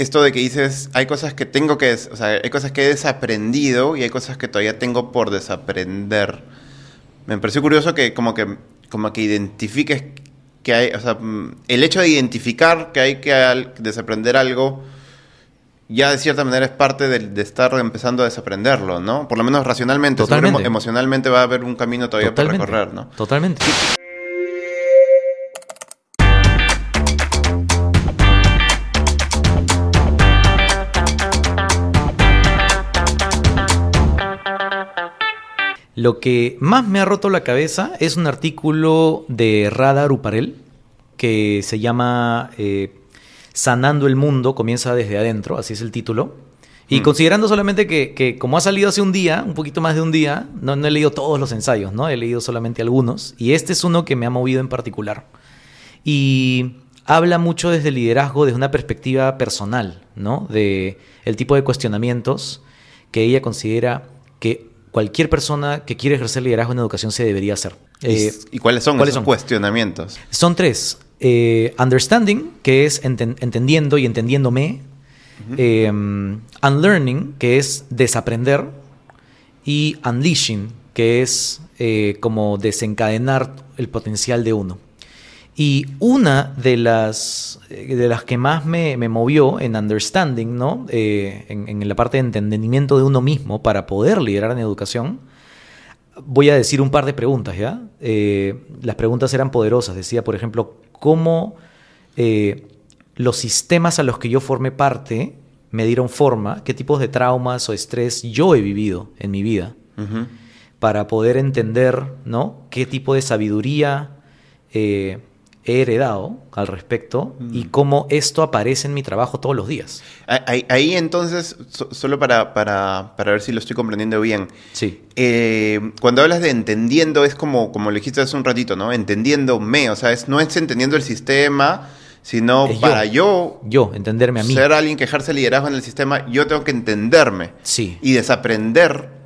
esto de que dices, hay cosas que tengo que, o sea, hay cosas que he desaprendido y hay cosas que todavía tengo por desaprender. Me pareció curioso que como que, como que identifiques que hay, o sea, mm, el hecho de identificar que hay que desaprender algo ya de cierta manera es parte de, estar empezando a desaprenderlo, ¿no? Por lo menos racionalmente, emocionalmente va a haber un camino todavía por recorrer, ¿no? Totalmente. Lo que más me ha roto la cabeza es un artículo de Rada Ruparel que se llama eh, Sanando el Mundo, comienza desde adentro, así es el título. Y mm. considerando solamente que, como ha salido hace un día, un poquito más de un día, no, he leído todos los ensayos, ¿no? He leído solamente algunos. Y este es uno que me ha movido en particular. Y habla mucho desde el liderazgo, desde una perspectiva personal, ¿no? De el tipo de cuestionamientos que ella considera que cualquier persona que quiere ejercer liderazgo en educación se debería hacer. ¿Y, eh, cuáles son esos cuestionamientos? Son tres. Eh, understanding, que es entendiendo y entendiéndome. Eh, unlearning, que es desaprender. Y unleashing, que es como desencadenar el potencial de uno. Y una de las, de las que más me, movió en understanding, ¿no? Eh, en, la parte de entendimiento de uno mismo para poder liderar en educación, voy a decir un par de preguntas, ¿ya? Eh, las preguntas eran poderosas. Decía, por ejemplo, cómo eh, los sistemas a los que yo formé parte me dieron forma, qué tipos de traumas o estrés yo he vivido en mi vida, para poder entender, ¿no? Qué tipo de sabiduría he heredado al respecto y mm. cómo esto aparece en mi trabajo todos los días. Ahí, entonces, solo para, para, para, ver si lo estoy comprendiendo bien. Sí. Eh, cuando hablas de entendiendo, es como, como lo dijiste hace un ratito, ¿no? Entendiéndome, o sea, es, no es entendiendo el sistema, sino para yo, yo, entenderme a mí. Ser alguien que ejerce liderazgo en el sistema, yo tengo que entenderme. Sí. Y desaprender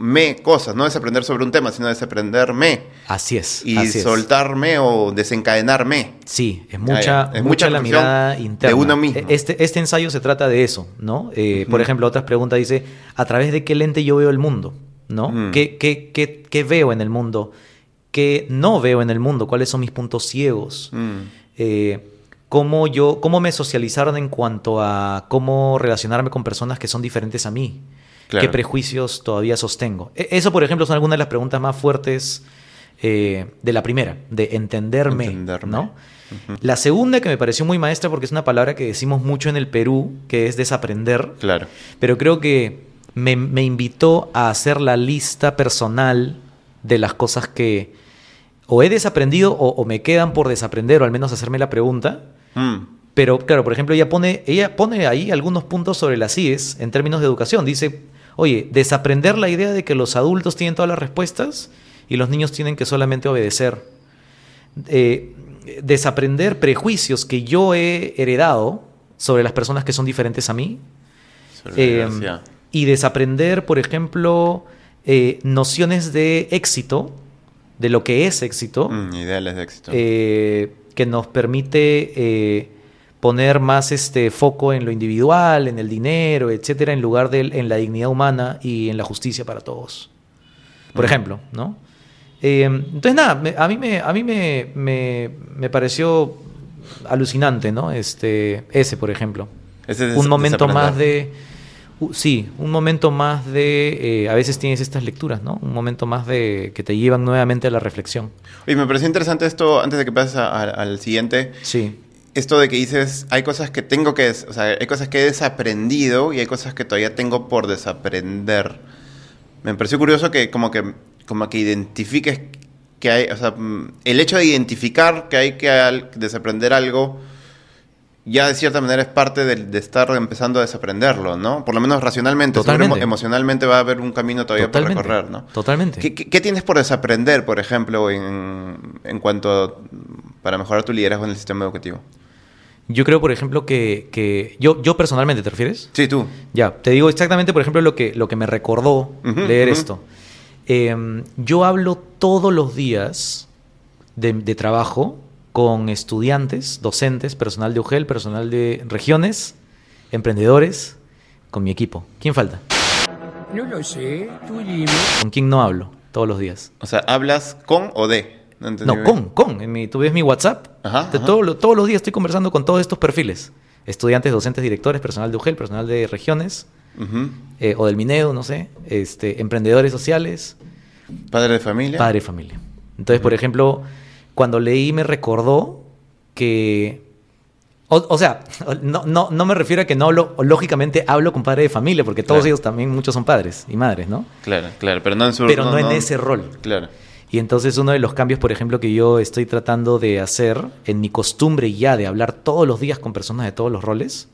me cosas, no desaprender sobre un tema, sino desaprenderme. Así es. Y soltarme o desencadenarme. Sí, es mucha, es mucha, la mirada interna. De uno mismo. Este, este ensayo se trata de eso, ¿no? Eh, por ejemplo, otras preguntas dice, ¿a través de qué lente yo veo el mundo? ¿No? Mm. ¿Qué, qué, qué, qué, veo en el mundo? ¿Qué no veo en el mundo? ¿Cuáles son mis puntos ciegos? Mm. Eh, ¿Cómo, yo, ¿Cómo me socializaron en cuanto a cómo relacionarme con personas que son diferentes a mí? ¿Qué prejuicios todavía sostengo? E, eso, por ejemplo, son algunas de las preguntas más fuertes eh, de la primera, de entenderme, ¿no? La segunda que me pareció muy maestra porque es una palabra que decimos mucho en el Perú, que es desaprender. Claro. Pero creo que me, invitó a hacer la lista personal de las cosas que o he desaprendido o, me quedan por desaprender, o al menos hacerme la pregunta. Mm. Pero claro, por ejemplo, ella pone, ella pone ahí algunos puntos sobre las CIES en términos de educación. Dice, Oye, desaprender la idea de que los adultos tienen todas las respuestas y los niños tienen que solamente obedecer. Eh, desaprender prejuicios que yo he heredado sobre las personas que son diferentes a mí. Eh, y desaprender, por ejemplo, eh, nociones de éxito, de lo que es éxito. Mm, ideales de éxito. que nos permite poner más este foco en lo individual, en el dinero, etcétera, en lugar de en la dignidad humana y en la justicia para todos. Por ejemplo, ¿no? Eh, entonces, nada, a mí, me, a mí me, me, pareció alucinante, ¿no? Este, ese, por ejemplo. un momento más de. sí, un momento más de. Eh, a veces tienes estas lecturas, ¿no? Un momento más de que te llevan nuevamente a la reflexión. Y me pareció interesante esto, antes de que pases al siguiente. Sí esto de que dices, hay cosas que tengo que, o sea, hay cosas que he desaprendido y hay cosas que todavía tengo por desaprender. Me pareció curioso que como que, como que identifiques que hay, o sea, el hecho de identificar que hay que desaprender algo, ya de cierta manera es parte de, estar empezando a desaprenderlo, ¿no? Por lo menos racionalmente, emocionalmente va a haber un camino todavía por recorrer, ¿no? Totalmente. ¿Qué, tienes por desaprender, por ejemplo, en, en cuanto para mejorar tu liderazgo en el sistema educativo? Yo creo, por ejemplo, que, yo, yo personalmente, ¿te refieres? Sí, tú. Ya, te digo exactamente, por ejemplo, lo que, lo que me recordó leer esto. Em, yo hablo todos los días de, trabajo con estudiantes, docentes, personal de UGEL, personal de regiones emprendedores, con mi equipo. ¿Quién falta? No lo sé, tú dime. ¿Con quién no hablo todos los días? O sea, ¿hablas con o de? No, con, con. En mi, tú ves mi WhatsApp. Ajá, de ajá. todo todos los días estoy conversando con todos estos perfiles. Estudiantes, docentes, directores, personal de UGEL, personal de regiones, eh, o del Mineo, no sé. Este, emprendedores sociales, ¿Padre de familia? padre y familia. Entonces, por ejemplo, cuando leí me recordó que... O, o sea, no, no, no me refiero a que no hablo, lógicamente hablo con padre de familia, porque todos Claro. ellos también, muchos son padres y madres, ¿no? Claro, claro, pero no en su... Pero no, en ese rol. Claro. Y entonces uno de los cambios, por ejemplo, que yo estoy tratando de hacer en mi costumbre ya de hablar todos los días con personas de todos los roles,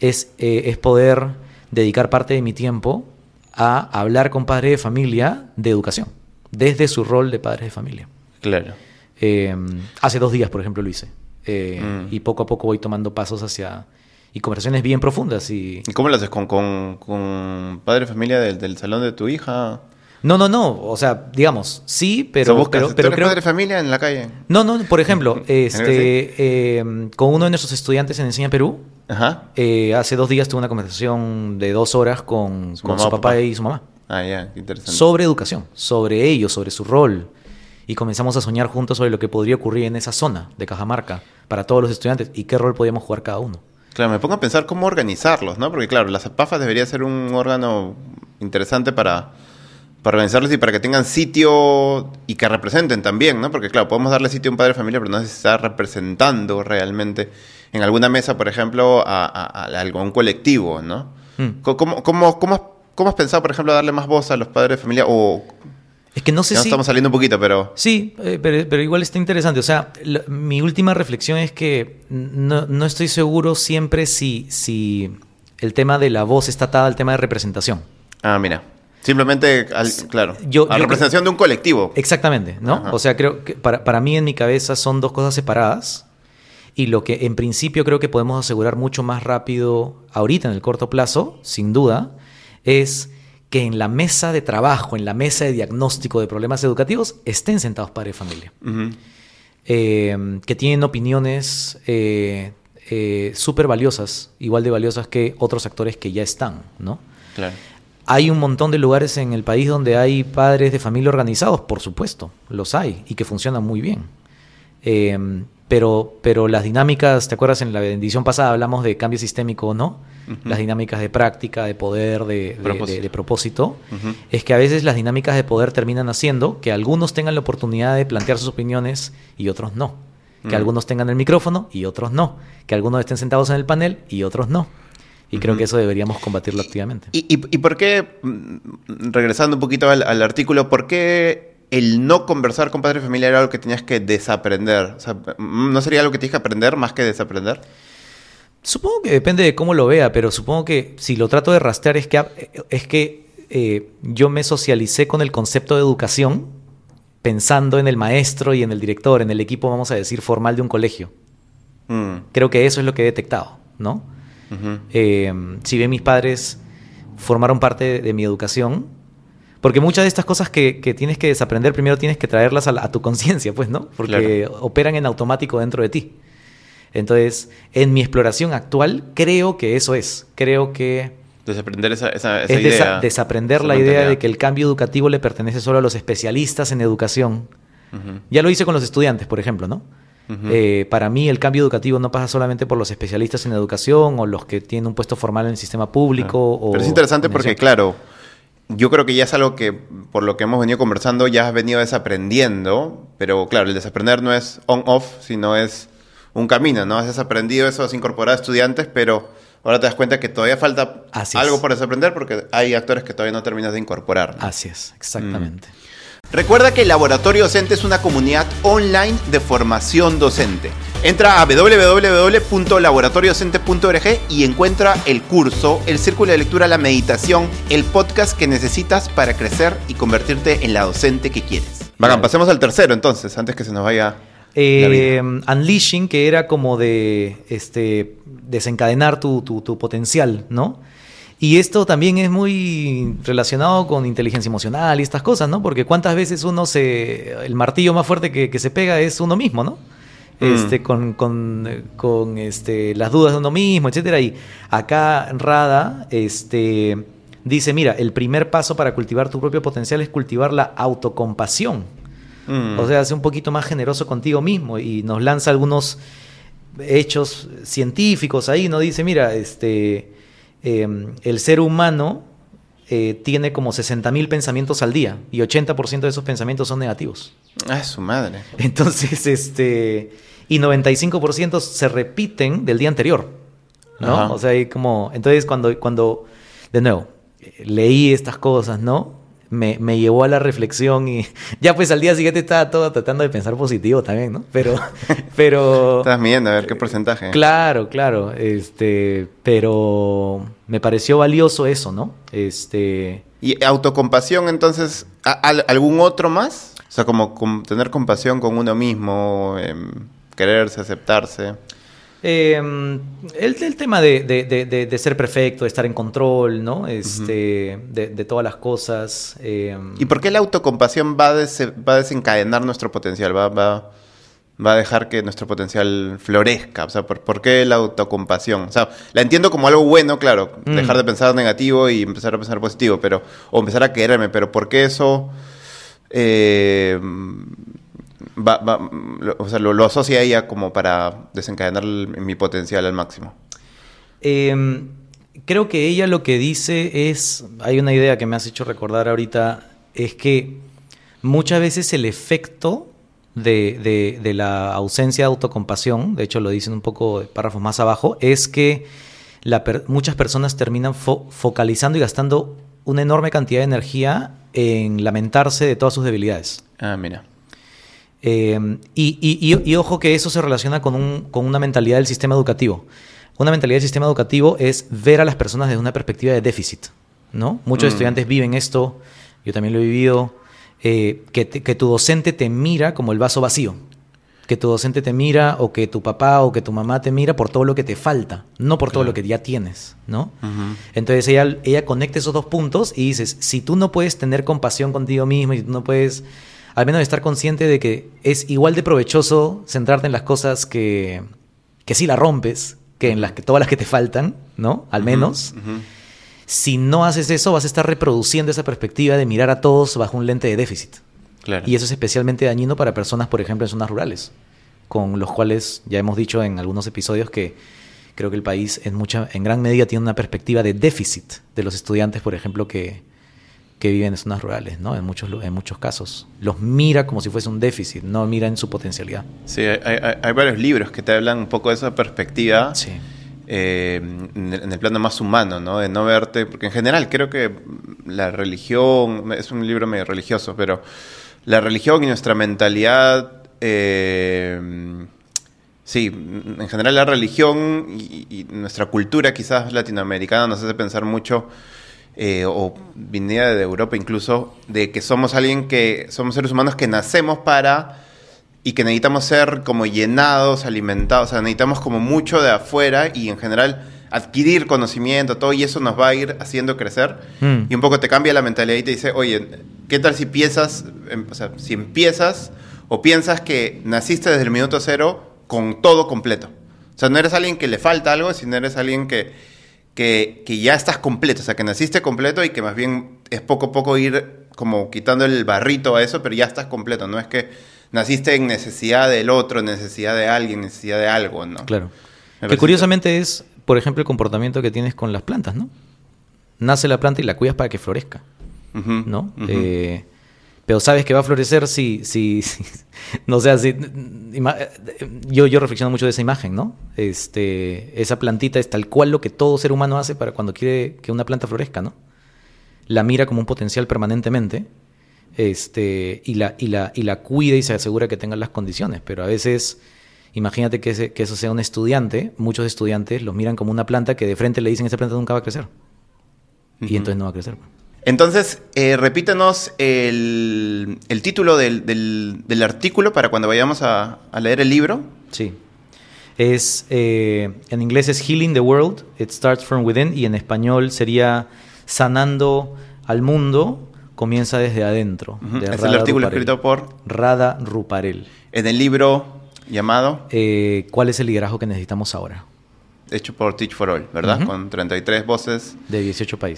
es, eh, es poder dedicar parte de mi tiempo a hablar con padres de familia de educación, desde su rol de padres de familia. Claro. Eh, hace dos días, por ejemplo, lo hice. Eh, Mm. Y poco a poco voy tomando pasos hacia... Y conversaciones bien profundas. Y... ¿Y cómo lo haces? ¿Con, con, con padre de familia del, del salón de tu hija? No, no, no. O sea, digamos, sí, O pero... sea, buscas, pero, ¿tú pero eres creo- padre de familia en la calle? No, no, por ejemplo, ¿En el este, eh, con uno de nuestros estudiantes en Enseña Perú, Ajá. eh, hace dos días tuve una conversación de dos horas con, Su con mamá su o papá, papá. y su mamá Ah, ya, qué interesante. sobre educación, sobre ellos, sobre su rol. Y comenzamos a soñar juntos sobre lo que podría ocurrir en esa zona de Cajamarca para todos los estudiantes y qué rol podíamos jugar cada uno. Claro, me pongo a pensar cómo organizarlos, ¿no? Porque claro, las APAFAS debería ser un órgano interesante para, para organizarlos y para que tengan sitio y que representen también, ¿no? Porque claro, podemos darle sitio a un padre de familia, pero no si está representando realmente en alguna mesa, por ejemplo, a, a- a algún colectivo, ¿no? Mm. Co- ¿Cómo, cómo, cómo, has, cómo has pensado, por ejemplo, darle más voz a los padres de familia? O Es que no sé ya si... estamos saliendo un poquito, pero... Sí, eh, pero, pero igual está interesante. O sea, mi última reflexión es que no, no estoy seguro siempre si, si el tema de la voz está atada al tema de representación. Ah, mira. Simplemente, al- claro, yo- a yo representación de un colectivo. Exactamente, ¿no? Ajá. O sea, creo que para, para mí en mi cabeza son dos cosas separadas y lo que en principio creo que podemos asegurar mucho más rápido ahorita en el corto plazo, sin duda, es que en la mesa de trabajo, en la mesa de diagnóstico de problemas educativos, estén sentados padres de familia. Eh, que tienen opiniones eh, eh, súper valiosas, igual de valiosas que otros actores que ya están, ¿no? Claro. Hay un montón de lugares en el país donde hay padres de familia organizados, por supuesto, los hay y que funcionan muy bien. Eh, pero, pero las dinámicas, ¿te acuerdas? En la edición pasada hablamos de cambio sistémico o no. Las dinámicas de práctica, de poder, de, Propósito. de- de propósito. Es que a veces las dinámicas de poder terminan haciendo que algunos tengan la oportunidad de plantear sus opiniones y otros no. Que algunos tengan el micrófono y otros no. Que algunos estén sentados en el panel y otros no. Y creo que eso deberíamos combatirlo activamente. ¿Y, y, y por qué, mm, regresando un poquito al, al artículo, por qué el no conversar con padre y familia era algo que tenías que desaprender? O sea, mm, ¿no sería algo que tienes que aprender más que desaprender? Supongo que depende de cómo lo vea, pero supongo que si lo trato de rastrear es que, es que eh, yo me socialicé con el concepto de educación pensando en el maestro y en el director, en el equipo, vamos a decir, formal de un colegio. Mm, Creo que eso es lo que he detectado, ¿no? Eh, si bien mis padres formaron parte de, de mi educación, porque muchas de estas cosas que, que tienes que desaprender, primero tienes que traerlas a, la- a tu conciencia, pues, ¿no? Porque operan en automático dentro de ti. Entonces, en mi exploración actual, creo que eso es. Creo que Desaprender esa, esa, esa es idea. desa- desaprender esa la idea de que el cambio educativo le pertenece solo a los especialistas en educación. Ya lo hice con los estudiantes, por ejemplo, ¿no? Eh, para mí el cambio educativo no pasa solamente por los especialistas en educación o los que tienen un puesto formal en el sistema público. o Pero es interesante porque, claro, yo creo que ya es algo que, por lo que hemos venido conversando, ya has venido desaprendiendo. Pero, claro, el desaprender no es on-off, sino es un camino, ¿no? Has desaprendido eso, has incorporado a estudiantes, pero ahora te das cuenta que todavía falta Así algo por desaprender porque hay actores que todavía no terminas de incorporar. ¿no? Así es, exactamente. Recuerda que el Laboratorio Docente es una comunidad online de formación docente. Entra a www.laboratoriodocente.org y encuentra el curso, el círculo de lectura, la meditación, el podcast que necesitas para crecer y convertirte en la docente que quieres. Bacán, pasemos al tercero entonces, antes que se nos vaya. Eh, unleashing, que era como de este, desencadenar tu, tu- tu potencial, ¿no? Y esto también es muy relacionado con inteligencia emocional y estas cosas, ¿no? Porque cuántas veces uno se. El martillo más fuerte que, que se pega es uno mismo, ¿no? Este, con, con, con, este, las dudas de uno mismo, etcétera. Y acá Rada este, dice, mira, el primer paso para cultivar tu propio potencial es cultivar la autocompasión. Mm. O sea, ser un poquito más generoso contigo mismo y nos lanza algunos hechos científicos ahí, ¿no? Dice, mira, este, em, el ser humano eh, tiene como 60.000 pensamientos al día y 80% de esos pensamientos son negativos. Ah, su madre. Entonces, este, y 95% se repiten del día anterior, ¿no? Ajá. O sea, hay como, entonces cuando, cuando, de nuevo, eh, leí estas cosas, ¿no? Me, me llevó a la reflexión y ya pues al día siguiente estaba todo tratando de pensar positivo también, ¿no? Pero, pero... Estás midiendo a ver qué porcentaje. Claro, claro, este, pero me pareció valioso eso, ¿no? Este, ¿Y autocompasión entonces, ¿a- al- algún otro más? O sea, como com- tener compasión con uno mismo, em, quererse, aceptarse. Eh, el, el tema de, de- de- de- de ser perfecto, de estar en control, ¿no? Este, de, de todas las cosas. eh, ¿Y por qué la autocompasión va a, dese- va a desencadenar nuestro potencial? Va, va, va a dejar que nuestro potencial florezca. O sea, ¿por, por qué la autocompasión? O sea, la entiendo como algo bueno, claro. Mm. Dejar de pensar negativo y empezar a pensar positivo, pero o empezar a quererme. Pero ¿por qué eso eh, va, va- lo- o sea, lo, lo asocia a ella como para desencadenar el- mi potencial al máximo? eh, creo que ella lo que dice es, hay una idea que me has hecho recordar ahorita, es que muchas veces el efecto de, de- de la ausencia de autocompasión, de hecho lo dicen un poco de párrafos más abajo, es que la per- muchas personas terminan fo- focalizando y gastando una enorme cantidad de energía en lamentarse de todas sus debilidades. Ah, mira. Eh, y, y- y- y ojo que eso se relaciona con, un- con una mentalidad del sistema educativo. Una mentalidad del sistema educativo es ver a las personas desde una perspectiva de déficit. ¿no? Muchos Mm. estudiantes viven esto, yo también lo he vivido, eh, que, te- que tu docente te mira como el vaso vacío. Que tu docente te mira o que tu papá o que tu mamá te mira por todo lo que te falta, no por todo lo que ya tienes. Entonces ella, ella conecta esos dos puntos y dices, si tú no puedes tener compasión contigo mismo y tú no puedes al menos estar consciente de que es igual de provechoso centrarte en las cosas que, que sí la rompes, que en las que todas las que te faltan, ¿no? Al menos. Si no haces eso, vas a estar reproduciendo esa perspectiva de mirar a todos bajo un lente de déficit. Claro. Y eso es especialmente dañino para personas, por ejemplo, en zonas rurales, con los cuales ya hemos dicho en algunos episodios que creo que el país en, mucha, en gran medida tiene una perspectiva de déficit de los estudiantes, por ejemplo, que, que viven en zonas rurales, ¿no? En muchos, en muchos casos. Los mira como si fuese un déficit, no mira en su potencialidad. Sí, hay, hay- hay varios libros que te hablan un poco de esa perspectiva. Sí. eh, en, el, en el plano más humano, ¿no? De no verte, porque en general creo que la religión, es un libro medio religioso, pero la religión y nuestra mentalidad, eh, sí, en general la religión y, y nuestra cultura quizás latinoamericana nos hace pensar mucho, eh, o venida de Europa incluso, de que somos alguien que, somos seres humanos que nacemos para y que necesitamos ser como llenados, alimentados, o sea, necesitamos como mucho de afuera y en general adquirir conocimiento, todo, y eso nos va a ir haciendo crecer. Mm. Y un poco te cambia la mentalidad y te dice, oye, ¿qué tal si piensas, em, o sea, si empiezas o piensas que naciste desde el minuto cero con todo completo? O sea, no eres alguien que le falta algo, sino eres alguien que, que, que ya estás completo, o sea, que naciste completo y que más bien es poco a poco ir como quitando el barrito a eso, pero ya estás completo, no es que naciste en necesidad del otro, necesidad de alguien, necesidad de algo, ¿no? Claro. Me Que curiosamente es, por ejemplo, el comportamiento que tienes con las plantas, ¿no? Nace la planta y la cuidas para que florezca. ¿no? Eh, pero sabes que va a florecer si, si, si- no sé, si, yo, yo reflexiono mucho de esa imagen, ¿no? Este, esa plantita es tal cual lo que todo ser humano hace para cuando quiere que una planta florezca, ¿no? La mira como un potencial permanentemente, este, y la, y la, y la cuida y se asegura que tenga las condiciones, pero a veces, imagínate que, ese- que eso sea un estudiante, muchos estudiantes los miran como una planta que de frente le dicen esa planta nunca va a crecer, y entonces no va a crecer. Entonces, eh, repítenos el, el título del, del- del artículo para cuando vayamos a, a leer el libro. Sí. Es, eh, en inglés es Healing the World, It Starts From Within, y en español sería Sanando al Mundo, comienza desde adentro. De Es el artículo Ruparel. escrito por, Radha Ruparel. en el libro, Llamado, eh, ¿cuál es el liderazgo que necesitamos ahora? hecho por Teach for All, ¿verdad? Ujú. Con 33 voces De 18 países.